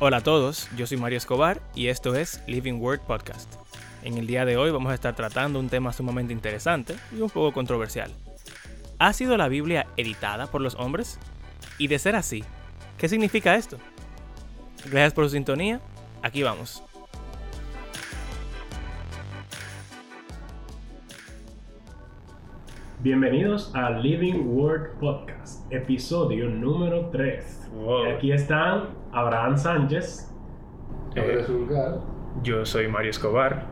Hola a todos, yo soy Mario Escobar y esto es Living Word Podcast. En el día de hoy vamos a estar tratando un tema sumamente interesante y un poco controversial. ¿Ha sido la Biblia editada por los hombres? Y de ser así, ¿qué significa esto? Gracias por su sintonía, aquí vamos. Bienvenidos a Living Word Podcast, episodio número 3. Wow. Aquí están Abraham Sánchez Eh, yo soy Mario Escobar.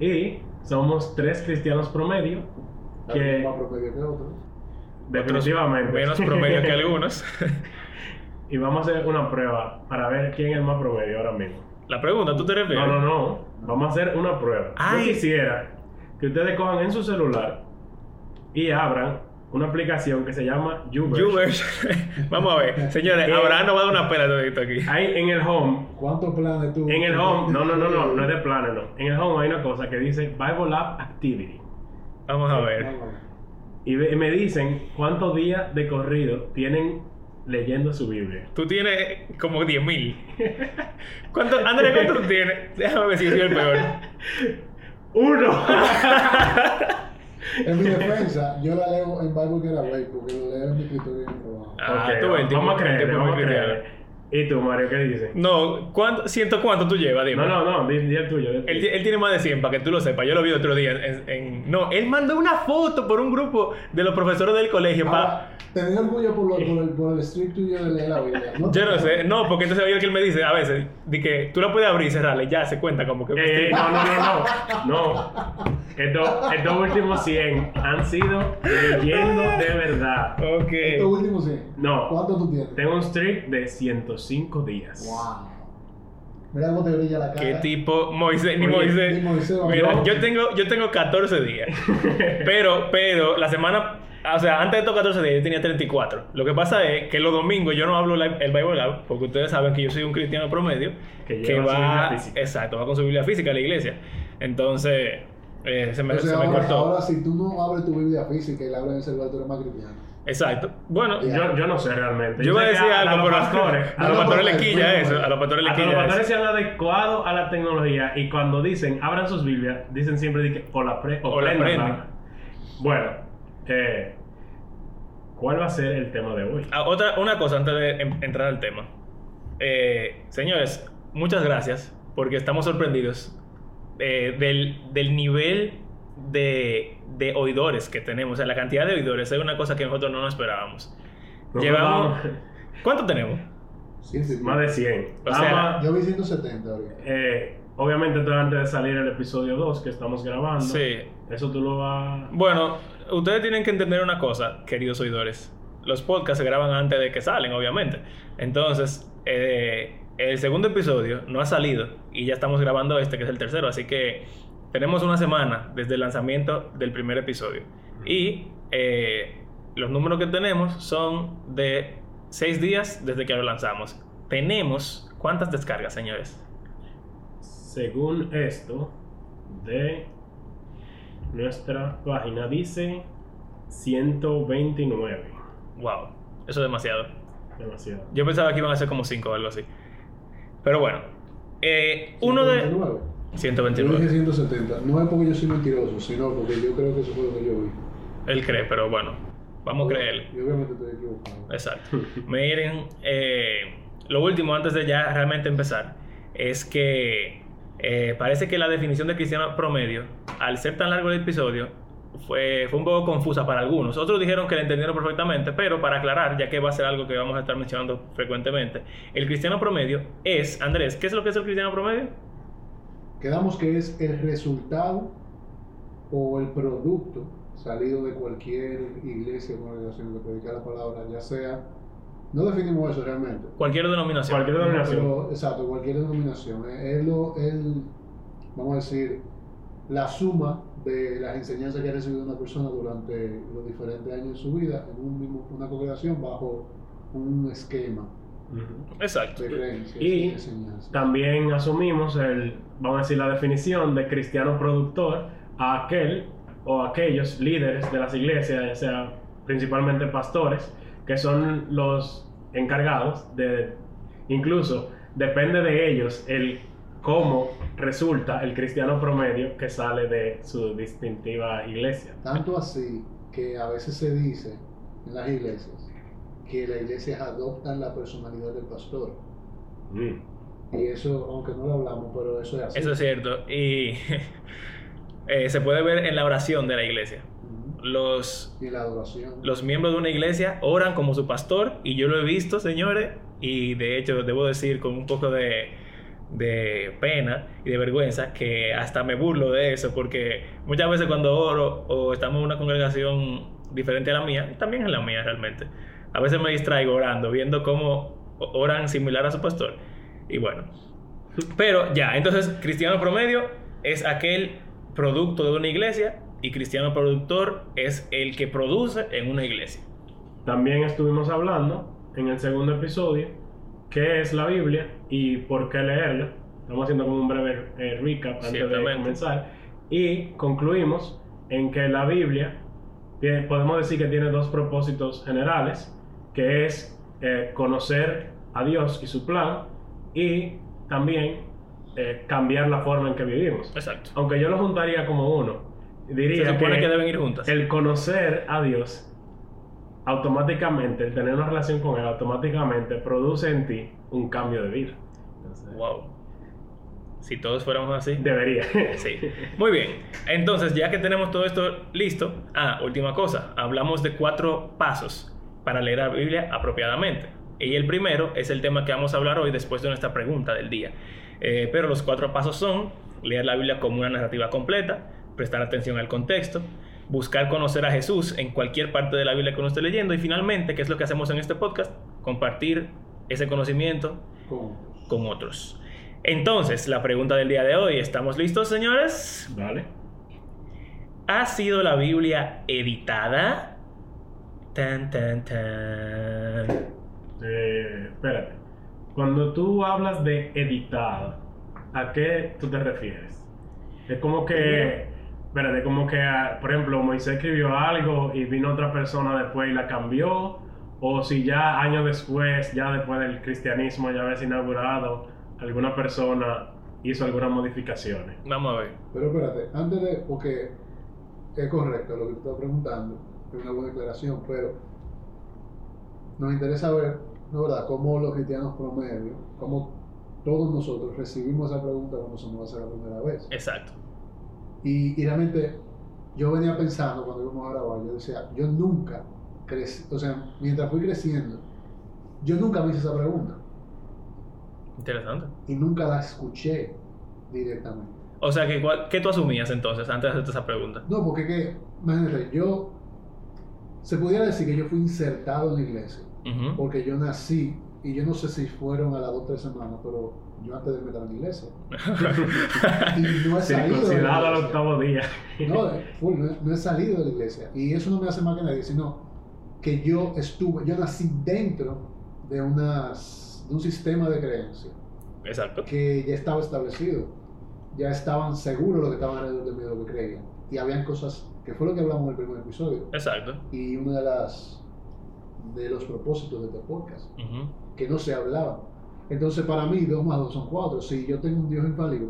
y somos tres cristianos promedio que más promedio que otros. definitivamente Menos promedio que algunos. y vamos a hacer una prueba para ver quién es el más promedio ahora mismo. La pregunta, ¿tú te refieres? No, no, no. Vamos a hacer una prueba. Ay. Yo quisiera que ustedes cojan en su celular y abran una aplicación que se llama Uber. Vamos a ver. Señores, ¿Qué? Abraham nos va a dar una pela todito aquí. Ahí en el home ¿Cuántos planes tú? En el home, no, no, no, no, no es de planes, no. En el home hay una cosa que dice Bible App Activity. Vamos a ver. Y me dicen cuántos días de corrido tienen leyendo su Biblia. Tú tienes como 10.000. ¿Cuánto, Andrés, cuánto tú tienes? Déjame ver si soy el peor. ¡Uno! En mi defensa, yo la leo en Bible Getaway porque lo leo en mi escritorio. Ah, Ok, tú ves, el tipo- vamos a el creer, tipo vamos a creer. ¿Y tú, Mario, qué dices? No, ¿cuánto, ¿ciento cuánto tú llevas? Dime. No, no, no, di, di el tuyo. di el Él, tuyo. él tiene más de 100, para que tú lo sepas. Yo lo vi otro día en, en- No, él mandó una foto por un grupo de los profesores del colegio para... ¿tenés orgullo por, lo- por el, por el tuyo de leer la Biblia? Yo no sé, no, porque entonces oye que él me dice a veces, de que tú la puedes abrir y cerrarla y ya se cuenta como que... Eh, no, no, no, no. No. Estos, estos últimos 100 han sido leyendo de verdad. ok. Estos últimos sí. No. ¿Cuánto tú tienes? Tengo un streak de 105 días. Wow. Mira cómo te brilla la cara. ¿Qué tipo? Moisés, ni Moisés. ni Moisés, Mira, yo tengo, yo tengo 14 días. pero, pero, la semana. O sea, antes de estos 14 días yo tenía 34. Lo que pasa es que los domingos yo no hablo la- el Bible Lab, porque ustedes saben que yo soy un cristiano promedio Que que, va. Exacto, va con su Biblia física a la iglesia. Entonces, eh, se me, O sea, se me ahora, cortó. ahora si tú no abres tu Biblia física y la abres en el celular, tú eres más cristiano. Exacto. Bueno. Yo, yo no sé realmente. yo iba a sé decir algo, los pero pastores, a los pastores les quilla eso. A los pastores les hasta los quilla pastores se han adecuado a la tecnología y cuando dicen abran sus Biblias, dicen siempre de que o la, pre, o O la prenden. Bueno, eh, ¿cuál va a ser el tema de hoy? Ah, otra, una cosa antes de em- entrar al tema. Eh, señores, muchas gracias porque estamos sorprendidos eh, del, del nivel de, de oidores que tenemos. O sea, la cantidad de oidores es una cosa que nosotros no nos esperábamos. Llevamos... vamos- ¿Cuánto tenemos? Sí, sí. Más de 100. O sea, Vamos, Yo vi 170 ahorita. eh, obviamente antes de salir el episodio 2 que estamos grabando. Sí. Eso tú lo vas... Bueno, ustedes tienen que entender una cosa, queridos oidores. Los podcasts se graban antes de que salen, obviamente. Entonces, eh, el segundo episodio no ha salido y ya estamos grabando este, que es el tercero. Así que tenemos una semana desde el lanzamiento del primer episodio. Y eh, los números que tenemos son de seis días desde que lo lanzamos. Tenemos, ¿cuántas descargas, señores? Según esto, de nuestra página dice 129. Wow, eso es demasiado. Demasiado. Yo pensaba que iban a ser como 5 o algo así. Pero bueno, eh, uno de 129. Yo 129. dije 170. No es porque yo soy mentiroso, sino porque yo creo que eso fue lo que yo vi. Él cree, pero bueno, vamos a creerle. Y obviamente estoy equivocado. Exacto. Miren, eh, lo último antes de ya realmente empezar es que eh, parece que la definición de cristiano promedio, al ser tan largo el episodio, fue, fue un poco confusa para algunos. Otros dijeron que la entendieron perfectamente, pero para aclarar, ya que va a ser algo que vamos a estar mencionando frecuentemente, el cristiano promedio es, Andrés, ¿qué es lo que es el cristiano promedio? Quedamos que es el resultado o el producto salido de cualquier iglesia o congregación que predica la palabra, ya sea. No definimos eso realmente. Cualquier denominación. Cualquier denominación. Pero, exacto, cualquier denominación. Es lo, el, vamos a decir, la suma de las enseñanzas que ha recibido una persona durante los diferentes años de su vida en un mismo, una congregación bajo un esquema. Exacto. Y. También asumimos el, vamos a decir, la definición de cristiano productor a aquel o aquellos líderes de las iglesias, ya sea principalmente pastores, que son los encargados de incluso depende de ellos el cómo resulta el cristiano promedio que sale de su distintiva iglesia. Tanto así que a veces se dice en las iglesias que las iglesias adoptan la personalidad del pastor. Mm. Y eso, aunque no lo hablamos, pero eso es así. Eso es cierto. Y eh, se puede ver en la oración de la iglesia. Los, Y la adoración. los miembros de una iglesia oran como su pastor y yo lo he visto, señores, y de hecho debo decir con un poco de, de pena y de vergüenza que hasta me burlo de eso porque muchas veces cuando oro o estamos en una congregación diferente a la mía, también es la mía realmente, a veces me distraigo orando, viendo cómo oran similar a su pastor. Y bueno, pero ya, entonces cristiano promedio es aquel producto de una iglesia y cristiano productor es el que produce en una iglesia. También estuvimos hablando en el segundo episodio qué es la Biblia y por qué leerla. Estamos haciendo como un breve eh, recap antes de comenzar. Y concluimos en que la Biblia podemos decir que tiene dos propósitos generales, que es eh, conocer a Dios y su plan y también eh, cambiar la forma en que vivimos. Exacto. Aunque yo lo juntaría como uno. Diría Se supone que deben ir juntas. el conocer a Dios automáticamente, el tener una relación con Él automáticamente produce en ti un cambio de vida. Entonces, Wow. Si todos fuéramos así. Debería. Sí. Muy bien. Entonces, ya que tenemos todo esto listo, ah, última cosa. Hablamos de cuatro pasos para leer la Biblia apropiadamente. Y el primero es el tema que vamos a hablar hoy después de nuestra pregunta del día. Eh, pero los cuatro pasos son leer la Biblia como una narrativa completa, prestar atención al contexto, buscar conocer a Jesús en cualquier parte de la Biblia que uno esté leyendo y finalmente, que es lo que hacemos en este podcast, compartir ese conocimiento Con- con otros. Entonces, la pregunta del día de hoy, ¿estamos listos, señores? ¿Vale? ¿Ha sido la Biblia editada? Tan, tan, tan. Eh, espérate. Cuando tú hablas de editada, ¿a qué tú te refieres? Es como que, espérate, como que, ah, por ejemplo, Moisés escribió algo y vino otra persona después y la cambió, o si ya años después, ya después del cristianismo ya habías inaugurado, alguna persona hizo algunas modificaciones. Vamos a ver. Pero espérate, antes de, porque es correcto lo que tú estás preguntando, una buena declaración, pero nos interesa ver, ¿no verdad?, cómo los cristianos promedio, cómo todos nosotros recibimos esa pregunta cuando se nos la primera vez. Exacto. Y, y realmente yo venía pensando cuando íbamos a grabar, yo decía, yo nunca crecí, o sea, mientras fui creciendo, yo nunca me hice esa pregunta Interesante. y nunca la escuché directamente. O sea, ¿cuál- ¿qué tú asumías entonces antes de hacerte esa pregunta? No, porque que, imagínate, yo, se pudiera decir que yo fui insertado en la iglesia, Ujú. porque yo nací, y yo no sé si fueron a las dos o tres semanas, pero yo antes de meter en la iglesia. Y no he salido de la al octavo día. No, full, no, he- no he salido de la iglesia. Y eso no me hace más que nadie, sino que yo estuve, yo nací dentro de, unas, de un sistema de creencia Exacto. que ya estaba establecido. Ya estaban seguros lo que estaban alrededor de mí, de lo que creían. Y habían cosas, que fue lo que hablamos en el primer episodio. Exacto. Y uno de, las, de los propósitos de este podcast, Ujú. que no se hablaban. Entonces, para mí, dos más dos son cuatro. Si yo tengo un Dios infalible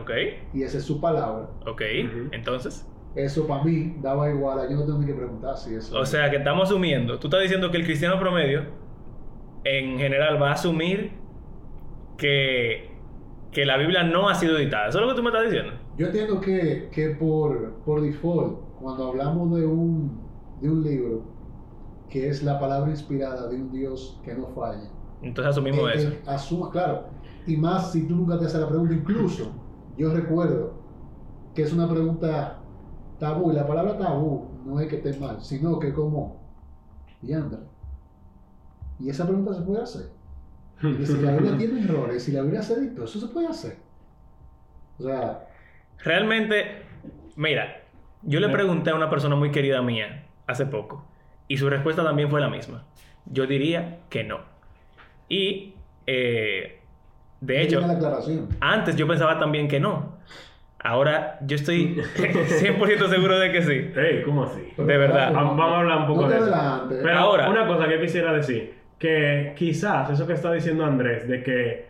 Ok. y esa es su palabra, Ok. Entonces. eso para mí daba igual. Yo no tengo ni que preguntar si eso. O sea, que estamos asumiendo. Tú estás diciendo que el cristiano promedio, en general, va a asumir que, que la Biblia no ha sido editada. ¿Eso es lo que tú me estás diciendo? Yo entiendo que, que por, por default, cuando hablamos de un, de un libro que es la palabra inspirada de un Dios que no falla, Entonces asumimos eh, eso. eh, asuma, claro, y más si tú nunca te haces la pregunta, incluso yo recuerdo que es una pregunta tabú, y la palabra tabú no es que esté mal, sino que como, y anda, y esa pregunta se puede hacer. Y si la Biblia tiene errores, si la Biblia se editó, eso se puede hacer. O sea, Realmente, mira, yo le pregunté a una persona muy querida mía hace poco y su respuesta también fue la misma. Yo diría que no. Y, eh, de hecho, antes yo pensaba también que no. Ahora yo estoy 100% seguro de que sí. Hey, ¿cómo así? Pero De verdad. claro, Vamos a hablar un poco no de eso. Pero Ahora- una cosa que quisiera decir. que quizás eso que está diciendo Andrés, de que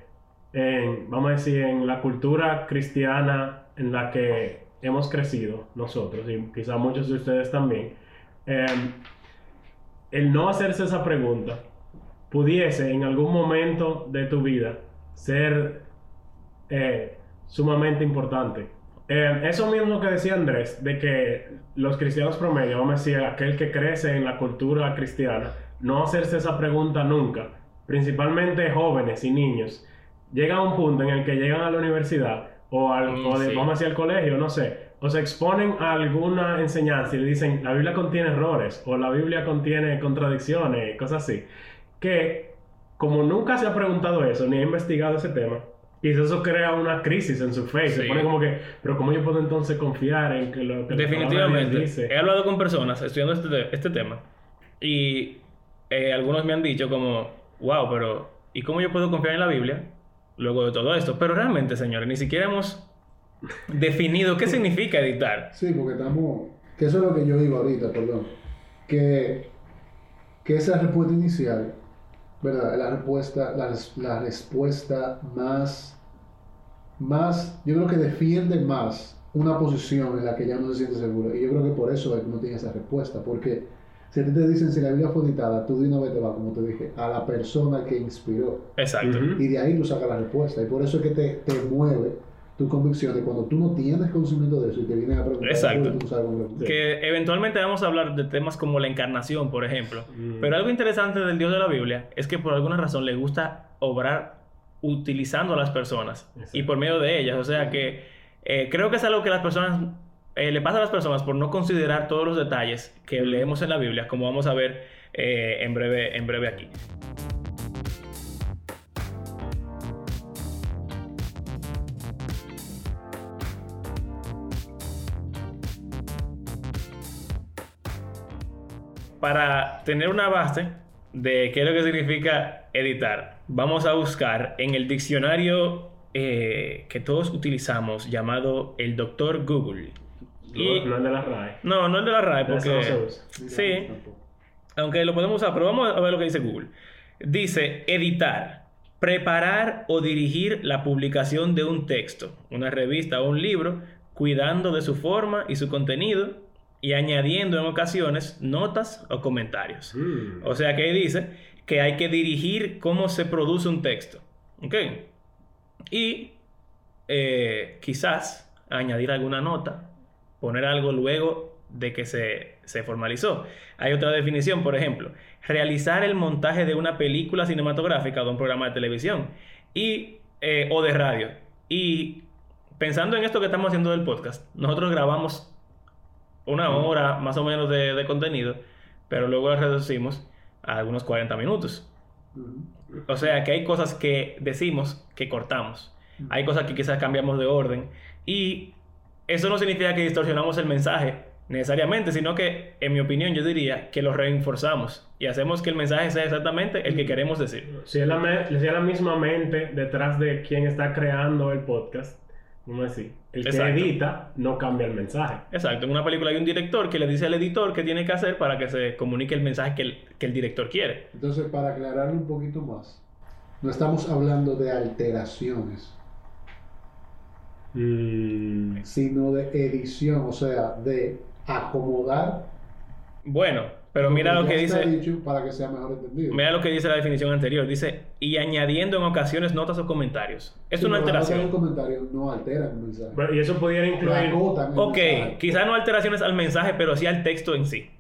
en, vamos a decir, en la cultura cristiana en la que hemos crecido nosotros, y quizás muchos de ustedes también, em, el no hacerse esa pregunta pudiese en algún momento de tu vida ser eh, sumamente importante. Eh, eso mismo que decía Andrés, de que los cristianos promedio, vamos a decir, aquel que crece en la cultura cristiana, no hacerse esa pregunta nunca, principalmente jóvenes y niños, llega a un punto en el que llegan a la universidad o, al, Mm, o de- sí. vamos a decir al colegio, no sé, o se exponen a alguna enseñanza y le dicen, la Biblia contiene errores o la Biblia contiene contradicciones, cosas así, que como nunca se ha preguntado eso ni ha investigado ese tema, quizás eso crea una crisis en su fe y se Sí. pone como que, pero ¿cómo yo puedo entonces confiar en que lo que la Definitivamente. dice? He hablado con personas estudiando este, te- este tema y eh, algunos me han dicho como, wow, pero ¿y cómo yo puedo confiar en la Biblia luego de todo esto? Pero realmente, señores, ni siquiera hemos definido qué significa editar. Sí, porque estamos. Que eso es lo que yo digo ahorita, perdón. Que, que esa respuesta inicial, ¿verdad? La respuesta, la, la respuesta más. Más. Yo creo que defiende más una posición en la que ya no se siente seguro. Y yo creo que por eso no tiene esa respuesta. Porque si a ti te dicen si la Biblia fue editada, tú de una vez te vas, como te dije, a la persona que inspiró. Exacto. Y de ahí tú sacas la respuesta. Y por eso es que te, te mueve tus convicciones cuando tú no tienes conocimiento de eso y te vienen a preguntar. Exacto. tú no sabes cómo responder. Que eventualmente vamos a hablar de temas como la encarnación, por ejemplo. Mm. Pero algo interesante del Dios de la Biblia es que por alguna razón le gusta obrar utilizando a las personas Exacto. y por medio de ellas. O sea que eh, creo que es algo que las personas eh, le pasa a las personas por no considerar todos los detalles que leemos en la Biblia, como vamos a ver eh, en breve, en breve aquí. Para tener una base de qué es lo que significa editar, vamos a buscar en el diccionario eh, que todos utilizamos llamado el Doctor Google. Y- No, no es de la RAE. no, no el de la RAE, eso no se porque... usa. Sí, Tampoco. aunque lo podemos usar, pero vamos a ver lo que dice Google. Dice editar, preparar o dirigir la publicación de un texto, una revista o un libro, cuidando de su forma y su contenido y añadiendo en ocasiones notas o comentarios. Mm. O sea que ahí dice que hay que dirigir cómo se produce un texto. ¿Ok? Y eh, quizás añadir alguna nota, poner algo luego de que se, se formalizó. Hay otra definición, por ejemplo, realizar el montaje de una película cinematográfica o de un programa de televisión y, eh, o de radio. Y pensando en esto que estamos haciendo del podcast, nosotros grabamos una hora más o menos de, de contenido, pero luego la reducimos a algunos 40 minutos. O sea que hay cosas que decimos que cortamos. Hay cosas que quizás cambiamos de orden. Y eso no significa que distorsionamos el mensaje necesariamente, sino que, en mi opinión, yo diría que lo reforzamos y hacemos que el mensaje sea exactamente el que queremos decir. Si es la, me- si es la misma mente detrás de quien está creando el podcast, vamos a decir, el Exacto. que edita no cambia el mensaje. Exacto, en una película hay un director que le dice al editor qué tiene que hacer para que se comunique el mensaje que el, que el director quiere. Entonces, para aclararlo un poquito más, no estamos hablando de alteraciones, Mm. sino de edición, o sea, de acomodar. Bueno, pero mira lo que dice... dicho para que sea mejor entendido. Mira lo que dice la definición anterior. Dice, y añadiendo en ocasiones notas o comentarios. Es Sí, una alteración. de comentarios no alteran el mensaje. Y eso pudiera incluir. Ok, quizás no alteraciones al mensaje, pero sí al texto en sí.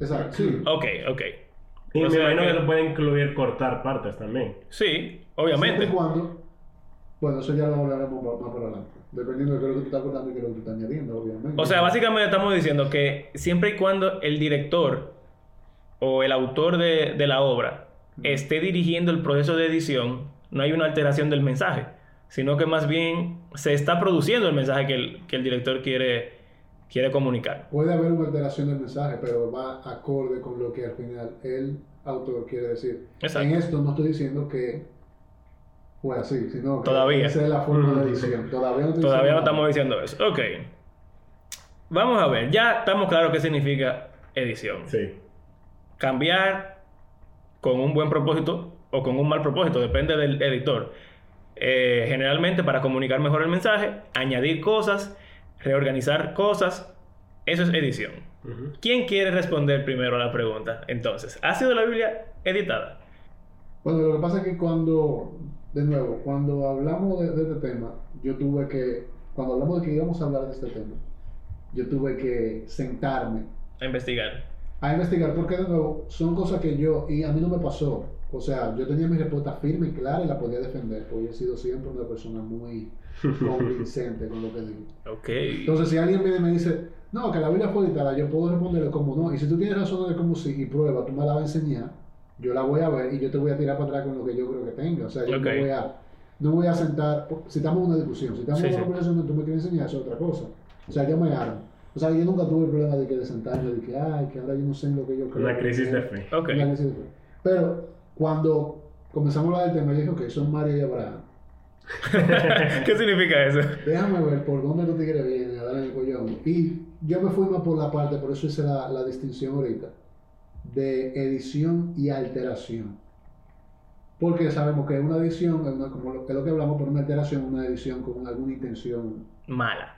Exacto, sí. Ok, ok. Y O me imagino que eso puede incluir cortar partes también. Sí, Siempre obviamente. y cuando, bueno, eso ya lo hablaremos más más por adelante. Dependiendo de qué es lo que tú estás cortando y qué es lo que tú estás añadiendo, obviamente. O sea, básicamente estamos diciendo que siempre y cuando el director o el autor de, de la obra esté dirigiendo el proceso de edición, no hay una alteración del mensaje, sino que más bien se está produciendo el mensaje que el, que el director quiere, quiere comunicar. Puede haber una alteración del mensaje, pero va acorde con lo que al final el autor quiere decir. Exacto. En esto no estoy diciendo que fue así, sino que Todavía. esa es la forma de Mm. edición. Todavía no, Todavía no estamos diciendo eso. Ok. Vamos a ver, ya estamos claros qué significa edición. Sí. Cambiar con un buen propósito o con un mal propósito, depende del editor. Eh, generalmente para comunicar mejor el mensaje, añadir cosas, reorganizar cosas, eso es edición. ¿Quién quiere responder primero a la pregunta? Entonces, ¿ha sido la Biblia editada? Bueno, lo que pasa es que cuando, de nuevo, cuando hablamos de, de este tema, yo tuve que, cuando hablamos de que íbamos a hablar de este tema, yo tuve que sentarme A investigar. a investigar, porque de nuevo, son cosas que yo, y a mí no me pasó. O sea, yo tenía mi respuesta firme y clara y la podía defender, porque he sido siempre una persona muy convincente con lo que digo. Ok. Entonces, si alguien viene y me dice, no, que la Biblia fue editada, yo puedo responderle como no. Y si tú tienes razones de como sí y prueba, tú me la vas a enseñar, yo la voy a ver y yo te voy a tirar para atrás con lo que yo creo que tenga. O sea, yo no voy a, no voy a sentar, si estamos en una discusión, si estamos Sí, en una sí. conversación donde tú me quieres enseñar, eso es otra cosa. O sea, yo me armo. O sea, yo nunca tuve el problema de que de sentarme, de que, ay, que ahora yo no sé en lo que yo creo. Una crisis es". de fe. Ok. Una crisis de fe. Pero cuando comenzamos a hablar del tema, yo dije, ok, son María y Abraham. ¿Qué significa eso? Déjame ver por dónde los tigres vienen a darle el collón. Y yo me fui más por la parte, por eso hice la, la distinción ahorita, de edición y alteración. Porque sabemos que una edición, es una- como lo, es lo que hablamos, pero una alteración es una edición con alguna intención Mala.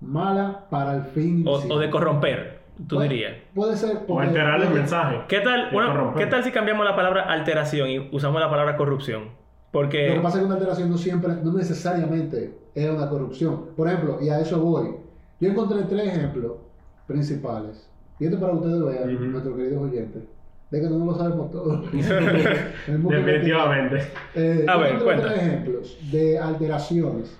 mala para el fin. O, de corromper, tú Puede- dirías. Puede ser. O alterar el mensaje. ¿Qué tal. ¿Qué tal si cambiamos la palabra alteración y usamos la palabra corrupción? Lo Porque... que pasa es que una alteración no siempre, no necesariamente es una corrupción. Por ejemplo, y a eso voy. Yo encontré tres ejemplos principales. Y esto para ustedes vean, Ujú. nuestros queridos oyentes, de que no lo sabemos todo. Definitivamente. Eh, A ver, cuenta. ejemplos de alteraciones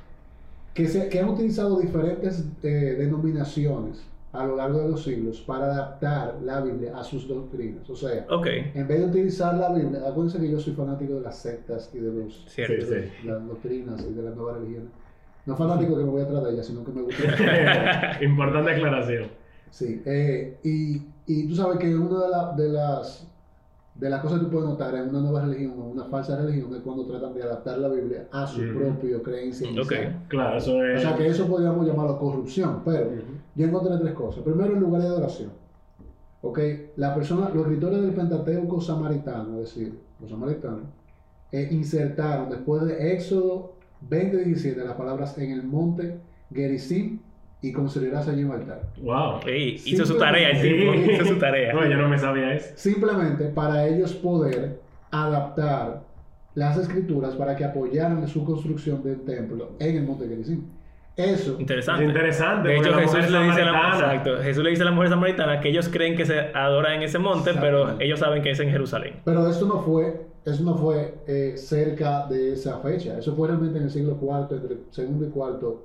que, se, que han utilizado diferentes eh, denominaciones a lo largo de los siglos para adaptar la Biblia a sus doctrinas. O sea, Ok, en vez de utilizar la Biblia, acuérdense que yo soy fanático de las sectas y de los cierto. Sí, de las doctrinas y de las nuevas religiones. No fanático que me voy atrás de ellas, sino que me gusta. Importante aclaración. Sí, eh, y, y tú sabes que una de, la- de las de las cosas que tú puedes notar en una nueva religión o una falsa religión es cuando tratan de adaptar la Biblia a su Ujú. propia creencia inicial. Claro, eso O es. sea que eso podríamos llamarlo corrupción, pero yo encontré tres cosas. Primero, el lugar de adoración. Ok, la persona, los escritores del Pentateuco samaritano, es decir, los samaritanos, eh, insertaron después de Éxodo 20:17 las palabras en el monte Gerizim y construirás allí un altar. Wow. Ey, hizo su tarea el tipo, Sí. hizo su tarea. No, yo no me sabía eso. Simplemente para ellos poder adaptar las escrituras para que apoyaran su construcción del templo en el monte Gerizim. Eso Interesante. Es interesante, De hecho, Jesús mujer le, dice a la, samaritana- exacto, Jesús le dice a la mujer samaritana que ellos creen que se adora en ese monte, pero ellos saben que es en Jerusalén. Pero esto no fue, eso no fue eh, cerca de esa fecha. Eso fue realmente en el siglo IV, entre el segundo y cuarto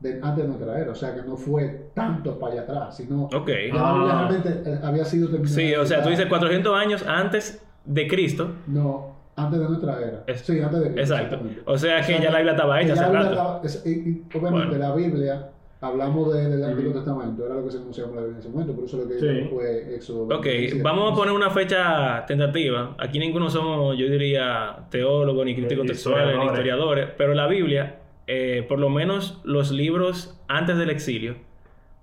de, antes de nuestra era. O sea que no fue tanto para allá atrás, sino Ok. ya la Biblia Ah. realmente eh, había sido terminada. Sí, o sea, tú dices 400 años antes de Cristo. No, antes de nuestra era. Es- sí, antes de Cristo, Exacto. O sea que ya la Biblia estaba hecha hace la Biblia rato. estaba- es- y- y obviamente Bueno. la Biblia, hablamos de- del Antiguo Ujú. Testamento, era lo que se anunciaba en la Biblia en ese momento, por eso lo que Sí. fue Éxodo. Ok, 27. vamos a poner una fecha tentativa. Aquí ninguno somos, yo diría, teólogos, ni críticos textuales, ni historiadores, pero la Biblia, eh, por lo menos los libros antes del exilio,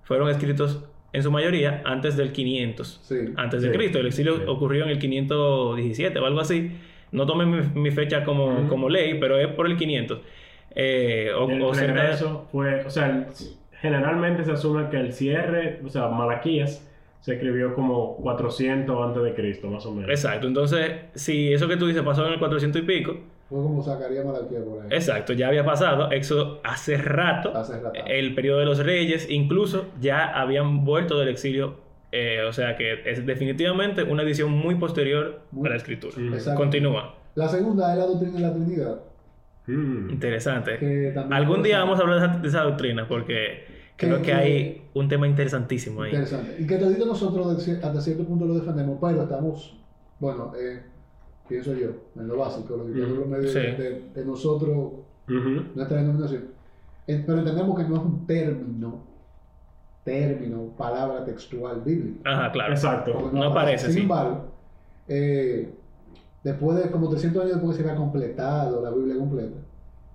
fueron escritos en su mayoría antes del 500, Sí. antes de Sí, Cristo. El exilio sí. ocurrió en el 517 o algo así. No tomen mi, mi fecha como, como ley, pero es por el 500. Eh, o, El o de- regreso fue, o sea, generalmente se asume que el cierre, o sea, Malaquías, se escribió como 400 antes de Cristo, más o menos. Exacto, entonces, si eso que tú dices pasó en el 400 y pico, Fue como sacaría Malaquía por ahí. Exacto, ya había pasado. Éxodo hace rato. Hace rato. El periodo de los reyes, incluso ya habían vuelto del exilio. eh, o sea que es definitivamente una edición muy posterior Muy- a la escritura. Mm. Exacto. Continúa. La segunda es la doctrina de la Trinidad. Mm. Interesante. Algún día vamos a hablar de esa, de esa doctrina porque creo Que- que hay un tema interesantísimo ahí. Interesante. Y que todito nosotros hasta cierto punto lo defendemos, pero estamos, bueno, eh, pienso yo, en lo básico, lo que medio Sí. de, de- de nosotros, nuestra denominación. Pero entendemos que no es un término, término, palabra textual bíblica. Ajá, claro. Exacto. Porque No aparece, Sin sí. embargo, eh, después de como 300 años después que se había completado la Biblia completa,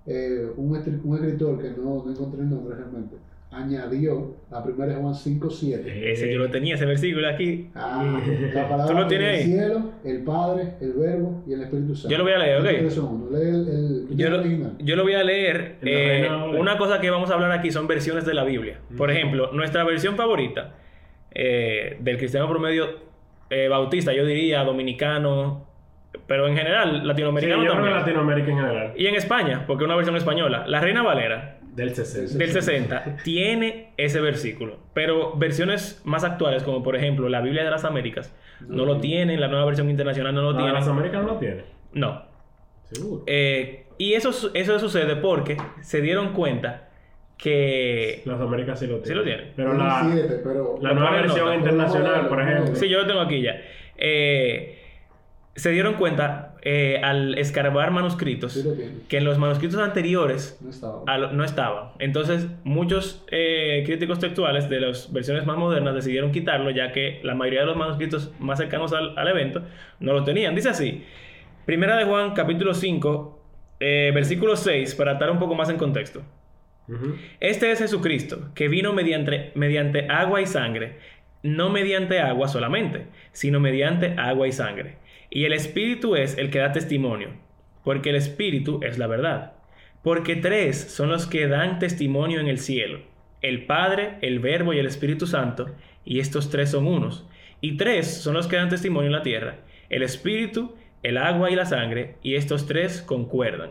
eh, un, un escritor que no, no encontré el nombre realmente, añadió a 1 Juan 5, 7. Ese yo lo tenía, ese versículo aquí. Ah, la palabra ¿Tú lo tienes ahí? cielo, el Padre, el Verbo y el Espíritu Santo. Yo lo voy a leer, ok. Lee el, el, Yo el lo, original. yo lo voy a leer. La eh, una cosa que vamos a hablar aquí son versiones de la Biblia. Por ejemplo, nuestra versión favorita eh, del cristiano promedio eh, bautista, yo diría dominicano, pero en general Sí, yo latinoamericano creo que también. Latinoamérica en general. Y en España, porque es una versión española. La Reina Valera Del 60. del 60 tiene ese versículo, pero versiones más actuales, como por ejemplo la Biblia de las Américas, no lo tienen, la nueva versión internacional no lo Ah, tiene. las Américas no lo tienen. No, Seguro. Eh, y eso, eso sucede porque se dieron cuenta que... Las Américas sí lo tienen. Sí lo tienen. Pero Tiene la, pero la nueva versión nota. internacional, por ejemplo. Sí, yo lo tengo aquí ya. Eh, se dieron cuenta eh, al escarbar manuscritos que en los manuscritos anteriores No estaba. no. Entonces, muchos eh, críticos textuales de las versiones más modernas decidieron quitarlo, ya que la mayoría de los manuscritos más cercanos al, al evento no lo tenían. Dice así: Primera de Juan, capítulo 5, eh, versículo 6, para estar un poco más en contexto. Este es Jesucristo, que vino mediante, mediante agua y sangre, no mediante agua solamente, sino mediante agua y sangre. Y el Espíritu es el que da testimonio, porque el Espíritu es la verdad. Porque tres son los que dan testimonio en el cielo, el Padre, el Verbo y el Espíritu Santo, y estos tres son unos. Y tres son los que dan testimonio en la tierra, el Espíritu, el agua y la sangre, y estos tres concuerdan.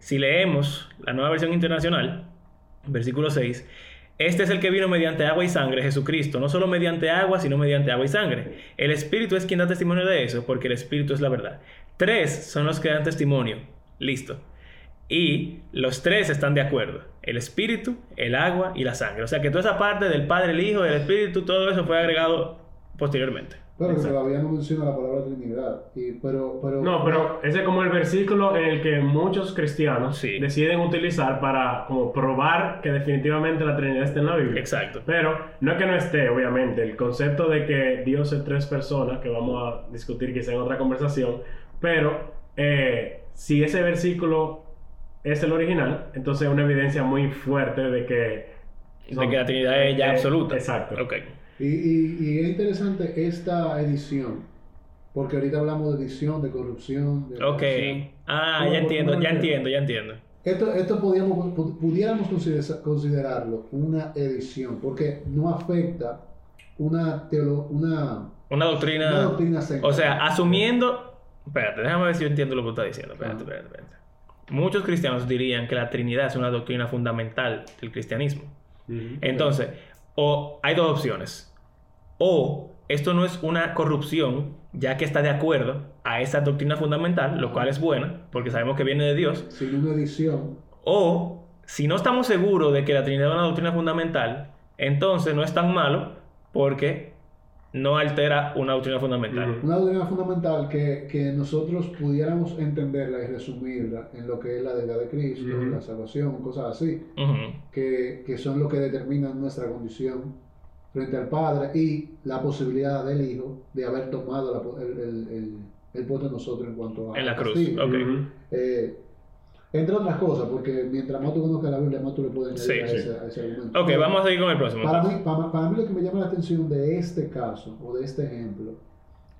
Si leemos la nueva versión internacional, versículo 6, este es el que vino mediante agua y sangre, Jesucristo, no solo mediante agua, sino mediante agua y sangre. El Espíritu es quien da testimonio de eso, porque el Espíritu es la verdad. Tres son los que dan testimonio. Listo. Y los tres están de acuerdo. El Espíritu, el agua y la sangre. O sea que toda esa parte del Padre, el Hijo, el Espíritu, todo eso fue agregado posteriormente. Pero que todavía no menciona la palabra Trinidad. Y, pero, pero, No, pero ese es como el versículo en el que muchos cristianos Sí. deciden utilizar para como probar que definitivamente la Trinidad está en la Biblia. Exacto. Pero no es que no esté, obviamente. El concepto de que Dios es tres personas, que vamos a discutir quizá en otra conversación, pero eh, si ese versículo es el original, entonces es una evidencia muy fuerte de que... De que la Trinidad es ya eh, absoluta. Exacto. Ok. Y, y, y es interesante esta edición, porque ahorita hablamos de edición, de corrupción. De Ok. Ah, ¿Cómo- ya entiendo, ya entiendo, ya entiendo. Esto, esto podíamos, pu- pudiéramos consider- considerarlo una edición, porque no afecta una, teolo- una, Una doctrina. una doctrina. O sea, asumiendo. Espérate, déjame ver si yo entiendo lo que tú estás diciendo. Espérate, espérate, espérate. Muchos cristianos dirían que la Trinidad es una doctrina fundamental del cristianismo. Entonces, o hay dos opciones. O esto no es una corrupción, ya que está de acuerdo a esa doctrina fundamental, lo cual es buena, porque sabemos que viene de Dios. sin una edición, O si no estamos seguros de que la Trinidad es una doctrina fundamental, entonces no es tan malo porque no altera una doctrina fundamental. Una doctrina fundamental que, que nosotros pudiéramos entenderla y resumirla en lo que es la deidad de Cristo, la salvación, cosas así. Que, que son lo que determinan nuestra condición frente al Padre y la posibilidad del Hijo de haber tomado la el, el, el, el puesto de nosotros en cuanto a En la cruz, ok. Eh, entre otras cosas, porque mientras más tú conozcas la Biblia, más tú le puedes Sí, a, sí. ese, a ese argumento. Ok, Pero vamos a seguir con el próximo. Para mí, para, para mí lo que me llama la atención de este caso o de este ejemplo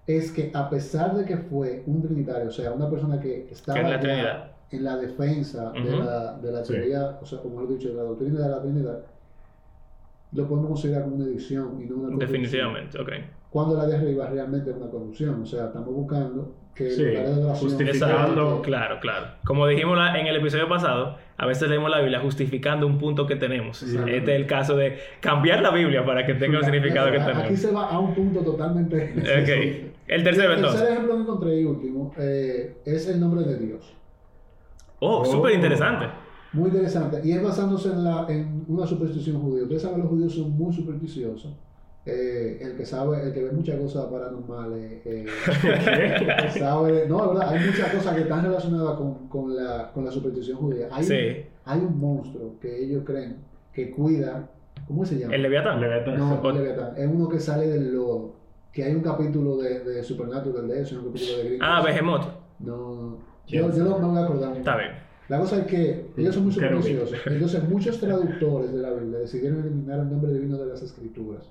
es que a pesar de que fue un trinitario, o sea, una persona que estaba es la en la defensa de Ujú. la, de la Sí. teoría, o sea, como he dicho, de la doctrina de la Trinidad, lo podemos considerar como una edición y no una. Definitivamente, ok. Cuando la de arriba realmente es una corrupción, o sea, estamos buscando que Sí, de adoración- justificando- que- Claro, claro. Como dijimos la- en el episodio pasado, a veces leemos la Biblia justificando un punto que tenemos. Este es el caso de cambiar la Biblia para que tenga el significado que Aquí tenemos. se va a un punto totalmente. Ok. El tercero El entonces. tercer ejemplo que encontré y último eh, es el nombre de Dios. Oh, Oh. súper interesante. Muy interesante. Y es basándose en, la, en una superstición judía. Ustedes saben, los judíos son muy supersticiosos. Eh, el que sabe, el que ve muchas cosas paranormales, eh, sabe, no, es verdad, hay muchas cosas que están relacionadas con, con, la, con la superstición judía. Hay, Sí. un, hay un monstruo que ellos creen que cuida, ¿cómo se llama? El Leviatán. Leviatán. No, no Leviatán. Es uno que sale del lodo. Que hay un capítulo de, de Supernatural de eso, un capítulo de Gringos. Ah, Behemoth. No, yo, yo no me voy a acordar. Está bien. La cosa es que ellos son muy supersticiosos. Entonces, muchos traductores de la Biblia decidieron eliminar el nombre divino de las escrituras.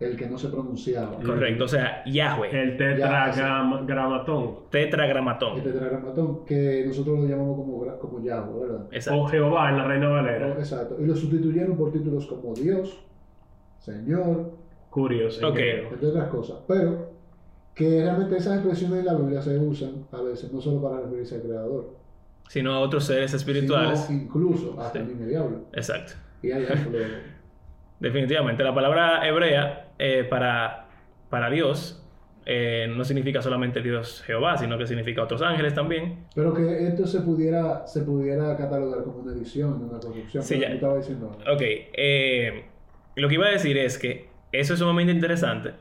El que no se pronunciaba. Correcto, o sea, Yahweh, El tetragramatón. tetragramatón. El tetragramatón, que nosotros lo llamamos como, como Yahweh, ¿verdad? Exacto. O Jehová en la Reina Valera. Exacto. Y lo sustituyeron por títulos como Dios, Señor, Curioso. Ok. entre otras cosas. Pero que realmente esas expresiones en la Biblia se usan a veces no solo para referirse al Creador, Sino a otros seres espirituales. sino incluso hasta el mismo diablo. Exacto. Y hay. Definitivamente. La palabra hebrea eh, para, para Dios eh, no significa solamente Dios Jehová, sino que significa otros ángeles también. Pero que esto se pudiera, se pudiera catalogar como una edición, una corrupción. Sí, ya. tú estabas diciendo. Ok, eh, lo que iba a decir es que eso es sumamente interesante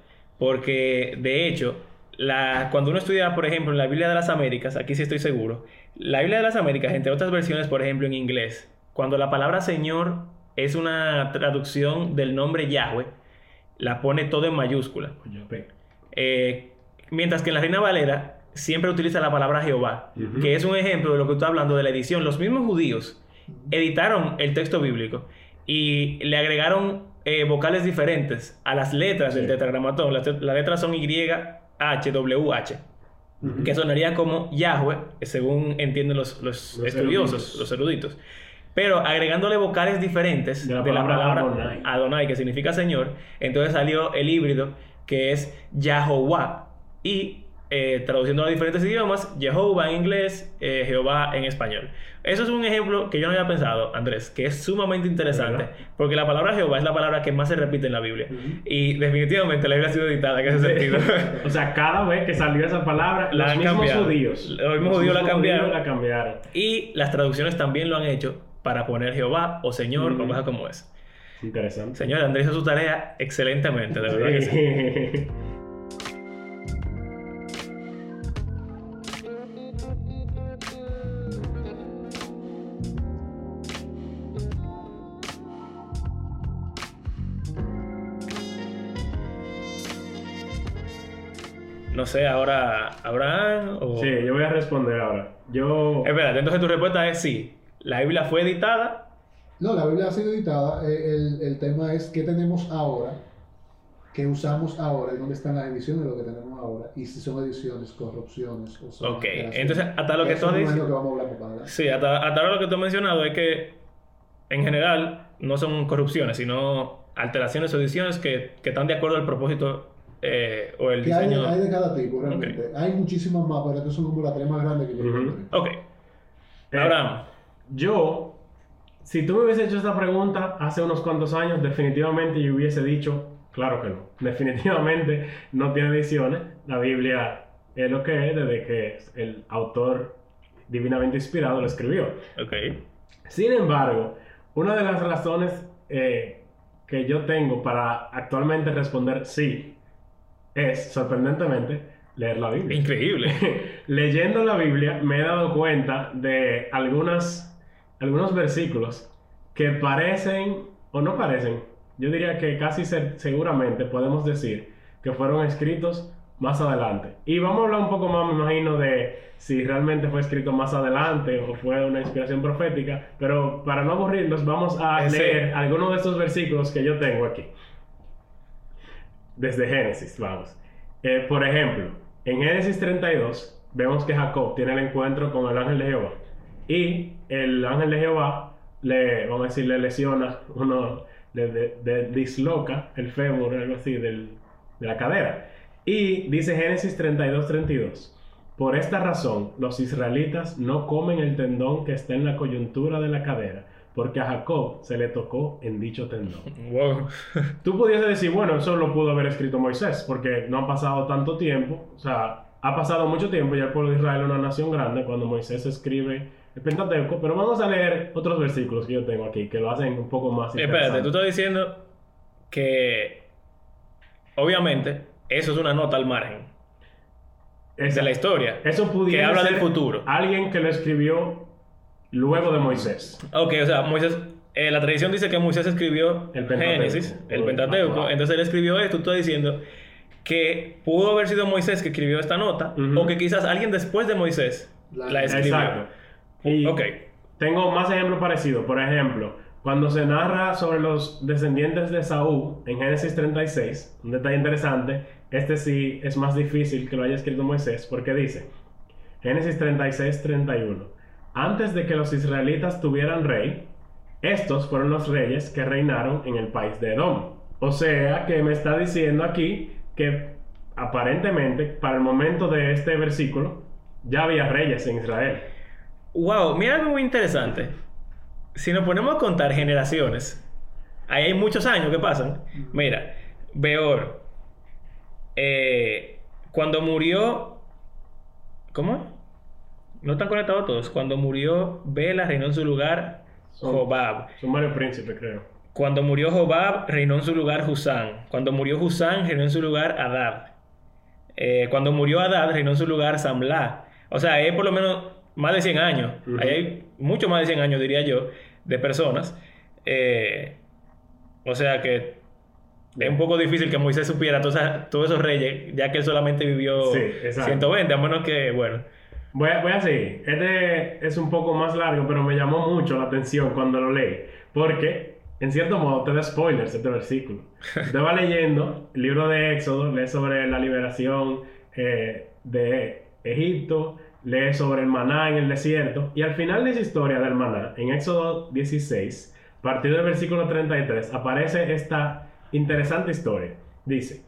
porque de hecho, la, cuando uno estudia, por ejemplo, en la Biblia de las Américas, aquí sí estoy seguro, la Biblia de las Américas, entre otras versiones, por ejemplo, en inglés, cuando la palabra Señor es una traducción del nombre Yahweh, la pone todo en mayúscula. Eh, mientras que en la Reina Valera siempre utiliza la palabra Jehová, que es un ejemplo de lo que tú estás hablando de la edición. Los mismos judíos editaron el texto bíblico y le agregaron eh, vocales diferentes a las letras del tetragramatón. Las, las letras son Y, H, W, H, que sonaría como Yahweh, según entienden los, los Los estudiosos, eruditos. los eruditos. Pero agregándole vocales diferentes De de la la, palabra Adonai. Adonai, que significa Señor, entonces salió el híbrido que es Yahová. Y eh, traduciendo a diferentes idiomas, Jehová en inglés, eh, Jehová en español. Eso es un ejemplo que yo no había pensado, Andrés, que es sumamente interesante, ¿Verdad? porque la palabra Jehová es la palabra que más se repite en la Biblia. Ujú. Y definitivamente la Biblia ha sido editada en ese sentido. O sea, cada vez que salió esa palabra, La los mismos judíos. Los mismos judíos la cambiaron. la cambiaron. y las traducciones también lo han hecho para poner Jehová o Señor o Ujú. cosas como es. Interesante. Señor, Andrés hizo su tarea excelentemente, de verdad que sí. Sí. No sé, ahora Abraham o... Sí, yo voy a responder ahora. Yo. Espérate, entonces tu respuesta es sí. La Biblia fue editada. No, la Biblia ha sido editada. eh, El, el tema es qué tenemos ahora, qué usamos ahora y dónde están las ediciones de lo que tenemos ahora. Y si son ediciones, corrupciones o son Ok, entonces, hasta lo que tú para adelante. Sí, hasta, hasta ahora lo que tú has mencionado es que en general no son corrupciones, sino alteraciones o ediciones que, que están de acuerdo al propósito eh, o el Que hay, diseño. hay de cada tipo, realmente. Hay muchísimas más, pero estas son como las tres más grandes que yo Ujú. encontré. Ok. Abraham. Yo, si tú me hubiese hecho esta pregunta hace unos cuantos años, definitivamente yo hubiese dicho, claro que no. Definitivamente no tiene ediciones. La Biblia es lo que es desde que el autor divinamente inspirado lo escribió. Ok. Sin embargo, una de las razones eh, que yo tengo para actualmente responder sí es, sorprendentemente, leer la Biblia. Increíble. Leyendo la Biblia me he dado cuenta de algunas, algunos versículos que parecen, o no parecen, yo diría que casi se- seguramente podemos decir que fueron escritos más adelante. Y vamos a hablar un poco más, me imagino, de si realmente fue escrito más adelante o fue una inspiración profética, pero para no aburrirnos vamos a Ese- leer algunos de estos versículos que yo tengo aquí. Desde Génesis, vamos. Eh, por ejemplo, en Génesis 32 vemos que Jacob tiene el encuentro con el ángel de Jehová. Y el ángel de Jehová le, vamos a decir, le lesiona, uno le de- de- disloca el fémur, algo así, del- de la cadera. Y dice Génesis 32, 32. Por esta razón, los israelitas no comen el tendón que está en la coyuntura de la cadera, porque a Jacob se le tocó en dicho tendón. wow. Tú pudiese decir, bueno, eso lo pudo haber escrito Moisés, porque no ha pasado tanto tiempo, o sea, ha pasado mucho tiempo, ya el pueblo de Israel es una nación grande cuando Moisés escribe Pentateuco, pero vamos a leer otros versículos que yo tengo aquí, que lo hacen un poco más Espérate, tú interesante. estás diciendo que obviamente eso es una nota al margen Esa- de la historia. Eso pudiese que habla ser del futuro. Alguien que lo escribió luego de Moisés. Ok, o sea, Moisés, eh, la tradición dice que Moisés escribió El Pentateuco. Génesis, el Pentateuco, entonces él escribió esto, tú estás diciendo que pudo haber sido Moisés que escribió esta nota, Ujú. o que quizás alguien después de Moisés La- la, escribió. Exacto. Y Ok. tengo más ejemplos parecidos. Por ejemplo, cuando se narra sobre los descendientes de Saúl en Génesis 36, un detalle interesante, este sí es más difícil que lo haya escrito Moisés, porque dice, Génesis 36, 31, antes de que los israelitas tuvieran rey, estos fueron los reyes que reinaron en el país de Edom. O sea que me está diciendo aquí que aparentemente para el momento de este versículo ya había reyes en Israel. Wow, mira algo muy interesante. Si nos ponemos a contar generaciones, ahí hay muchos años que pasan. Mira, Beor, eh, cuando murió, ¿cómo? No están conectados todos. Cuando murió Bela, reinó en su lugar Son- Jobab. Son varios príncipes, creo. Cuando murió Jobab, reinó en su lugar Husán. Cuando murió Husán, reinó en su lugar Adad. Eh, cuando murió Adad, reinó en su lugar Samlah. O sea, hay por lo menos más de 100 años. Ahí hay mucho más de 100 años, diría yo, de personas. Eh, o sea que es un poco difícil que Moisés supiera todos todos esos reyes, ya que él solamente vivió Sí, exacto. 120, a menos que, bueno. Voy a, voy a seguir. Este es un poco más largo, pero me llamó mucho la atención cuando lo leí. Porque, en cierto modo, te da spoilers este versículo. Te va leyendo el libro de Éxodo, lee sobre la liberación eh, de Egipto, lee sobre el maná en el desierto. Y al final de esa historia del maná, en Éxodo 16, a partir del versículo 33, aparece esta interesante historia. Dice.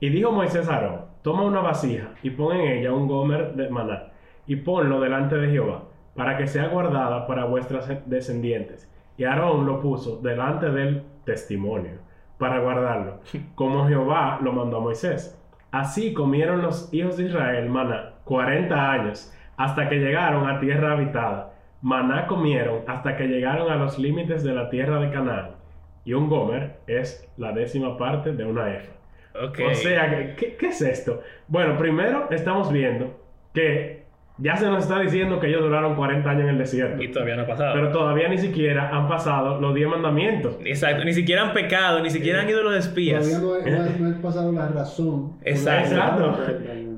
Y dijo Moisés a Aarón, toma una vasija y pon en ella un gomer de maná, y ponlo delante de Jehová, para que sea guardada para vuestras descendientes. Y Aarón lo puso delante del testimonio, para guardarlo, como Jehová lo mandó a Moisés. Así comieron los hijos de Israel maná 40 años, hasta que llegaron a tierra habitada. Maná comieron hasta que llegaron a los límites de la tierra de Canaán. Y un gomer es la décima parte de una efa. O sea, ¿qué- ¿qué, qué es esto? Bueno, primero estamos viendo que ya se nos está diciendo que ellos duraron 40 años en el desierto. y todavía no ha pasado. Pero todavía ni siquiera han pasado los 10 mandamientos. Exacto, ni siquiera han pecado, ni siquiera han ido los espías. Todavía no he pasado la razón. Exacto. Exacto.